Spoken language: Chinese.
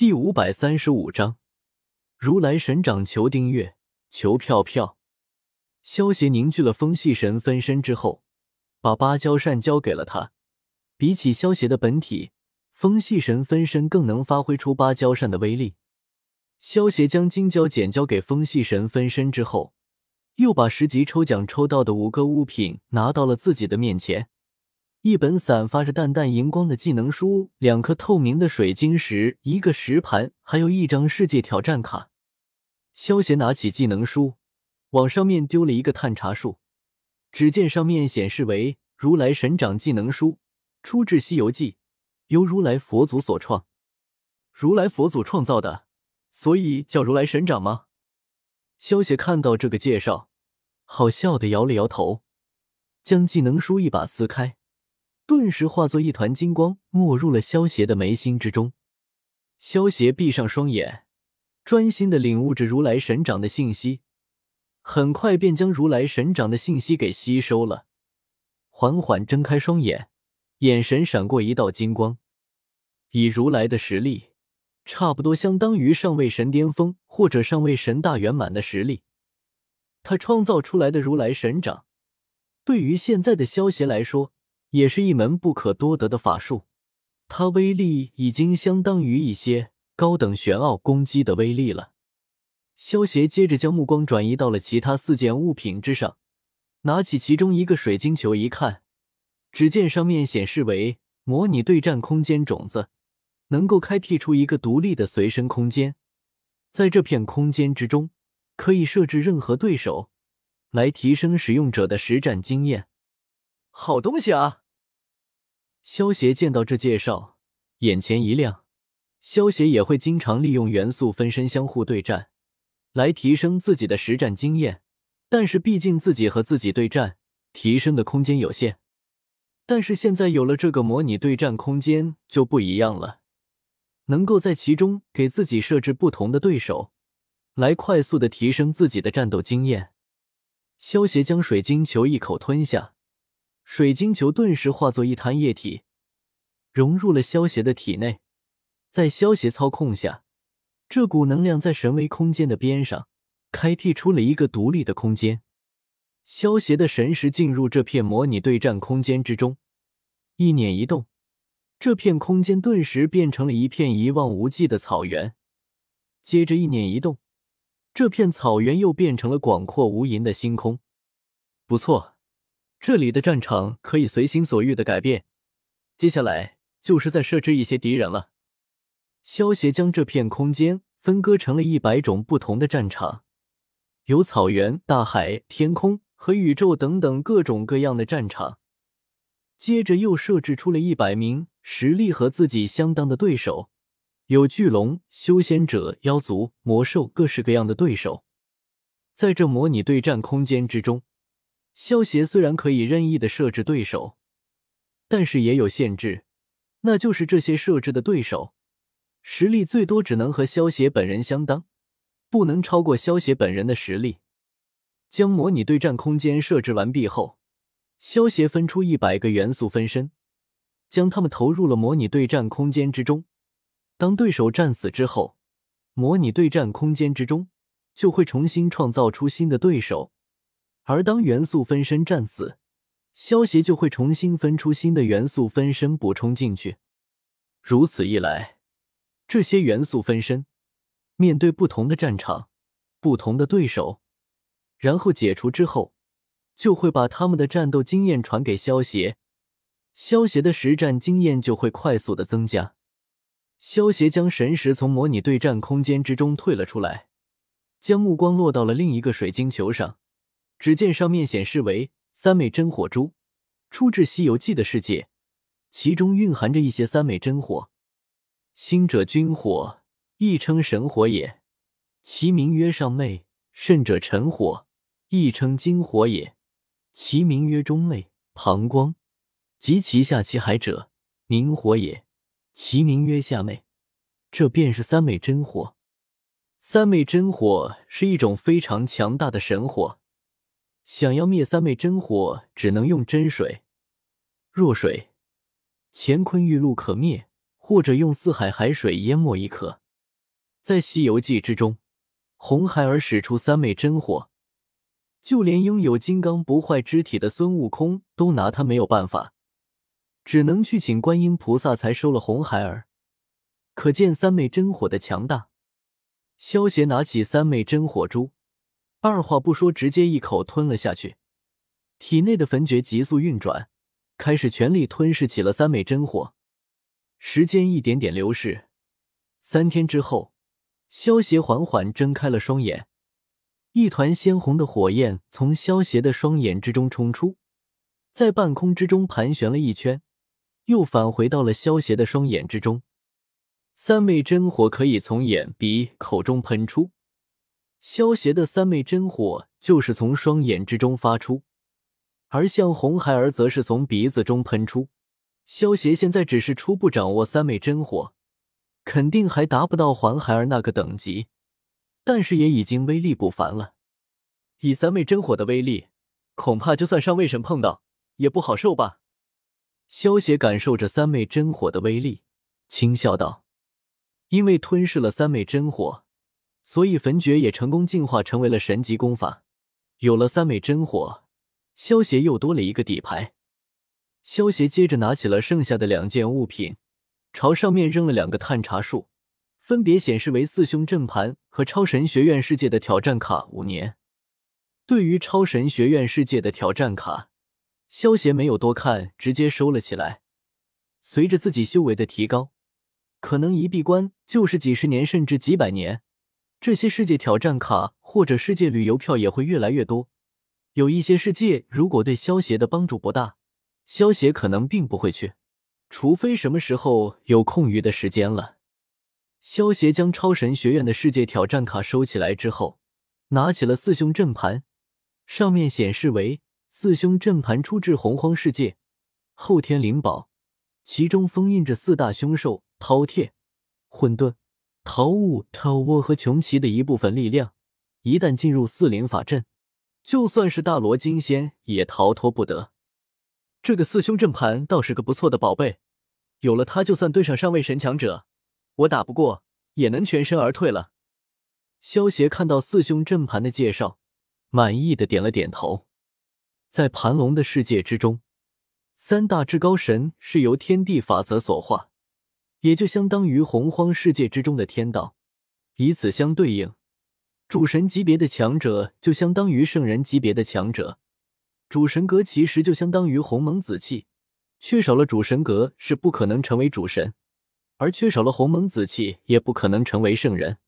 第五百三十五章，如来神掌求订阅，求票票。萧协凝聚了风系神分身之后，把芭蕉扇交给了他。比起萧协的本体，风系神分身更能发挥出芭蕉扇的威力。萧协将金胶剪交给风系神分身之后，又把十级抽奖抽到的五个物品拿到了自己的面前。一本散发着淡淡荧光的技能书，两颗透明的水晶石，一个石盘，还有一张世界挑战卡。萧协拿起技能书，往上面丢了一个探查术。只见上面显示为“如来神掌技能书，出自《西游记》，由如来佛祖所创。如来佛祖创造的，所以叫如来神掌吗？萧协看到这个介绍，好笑的摇了摇头，将技能书一把撕开。顿时化作一团金光，没入了萧邪的眉心之中。萧邪闭上双眼，专心的领悟着如来神掌的信息，很快便将如来神掌的信息给吸收了。缓缓睁开双眼，眼神闪过一道金光。以如来的实力，差不多相当于上位神巅峰或者上位神大圆满的实力。他创造出来的如来神掌，对于现在的萧邪来说。也是一门不可多得的法术，它威力已经相当于一些高等玄奥攻击的威力了。萧协接着将目光转移到了其他四件物品之上，拿起其中一个水晶球一看，只见上面显示为“模拟对战空间种子”，能够开辟出一个独立的随身空间，在这片空间之中可以设置任何对手，来提升使用者的实战经验。好东西啊！萧协见到这介绍，眼前一亮。萧协也会经常利用元素分身相互对战，来提升自己的实战经验。但是毕竟自己和自己对战，提升的空间有限。但是现在有了这个模拟对战空间就不一样了，能够在其中给自己设置不同的对手，来快速的提升自己的战斗经验。萧协将水晶球一口吞下。水晶球顿时化作一滩液体，融入了萧邪的体内。在萧邪操控下，这股能量在神威空间的边上开辟出了一个独立的空间。萧邪的神识进入这片模拟对战空间之中，一捻一动，这片空间顿时变成了一片一望无际的草原。接着一捻一动，这片草原又变成了广阔无垠的星空。不错。这里的战场可以随心所欲的改变，接下来就是再设置一些敌人了。萧协将这片空间分割成了一百种不同的战场，有草原、大海、天空和宇宙等等各种各样的战场。接着又设置出了一百名实力和自己相当的对手，有巨龙、修仙者、妖族、魔兽，各式各样的对手。在这模拟对战空间之中。萧协虽然可以任意的设置对手，但是也有限制，那就是这些设置的对手实力最多只能和萧协本人相当，不能超过萧协本人的实力。将模拟对战空间设置完毕后，萧协分出一百个元素分身，将他们投入了模拟对战空间之中。当对手战死之后，模拟对战空间之中就会重新创造出新的对手。而当元素分身战死，萧协就会重新分出新的元素分身补充进去。如此一来，这些元素分身面对不同的战场、不同的对手，然后解除之后，就会把他们的战斗经验传给萧协，萧协的实战经验就会快速的增加。萧协将神识从模拟对战空间之中退了出来，将目光落到了另一个水晶球上。只见上面显示为三昧真火珠，出自《西游记》的世界，其中蕴含着一些三昧真火。心者君火，亦称神火也，其名曰上昧；甚者尘火，亦称金火也，其名曰中昧。膀胱及其下其海者，明火也，其名曰下昧。这便是三昧真火。三昧真火是一种非常强大的神火。想要灭三昧真火，只能用真水、弱水、乾坤玉露可灭，或者用四海海水淹没亦可。在《西游记》之中，红孩儿使出三昧真火，就连拥有金刚不坏之体的孙悟空都拿他没有办法，只能去请观音菩萨才收了红孩儿。可见三昧真火的强大。萧协拿起三昧真火珠，二话不说，直接一口吞了下去。体内的焚诀急速运转，开始全力吞噬起了三昧真火。时间一点点流逝，三天之后，萧协缓缓睁开了双眼，一团鲜红的火焰从萧协的双眼之中冲出，在半空之中盘旋了一圈，又返回到了萧协的双眼之中。三昧真火可以从眼、鼻、口中喷出，萧协的三昧真火就是从双眼之中发出，而像红孩儿则是从鼻子中喷出。萧协现在只是初步掌握三昧真火，肯定还达不到黄孩儿那个等级，但是也已经威力不凡了。以三昧真火的威力，恐怕就算上位神碰到，也不好受吧？萧协感受着三昧真火的威力，轻笑道：“因为吞噬了三昧真火，所以焚诀也成功进化成为了神级功法。有了三昧真火，萧协又多了一个底牌。”萧协接着拿起了剩下的两件物品，朝上面扔了两个探查术，分别显示为四凶阵盘和超神学院世界的挑战卡五年。对于超神学院世界的挑战卡，萧协没有多看，直接收了起来。随着自己修为的提高，可能一闭关就是几十年甚至几百年，这些世界挑战卡或者世界旅游票也会越来越多。有一些世界如果对萧协的帮助不大。萧协可能并不会去，除非什么时候有空余的时间了。萧协将超神学院的世界挑战卡收起来之后，拿起了四凶阵盘，上面显示为四凶阵盘出自洪荒世界后天灵宝，其中封印着四大凶兽饕餮、混沌、桃物、桃窝和穷奇的一部分力量。一旦进入四灵法阵，就算是大罗金仙也逃脱不得。这个四凶阵盘倒是个不错的宝贝，有了它，就算对上上位神强者，我打不过也能全身而退了。萧协看到四凶阵盘的介绍，满意的点了点头。在盘龙的世界之中，三大至高神是由天地法则所化，也就相当于洪荒世界之中的天道。以此相对应，主神级别的强者就相当于圣人级别的强者。主神格其实就相当于鸿蒙紫气，缺少了主神格是不可能成为主神，而缺少了鸿蒙紫气也不可能成为圣人。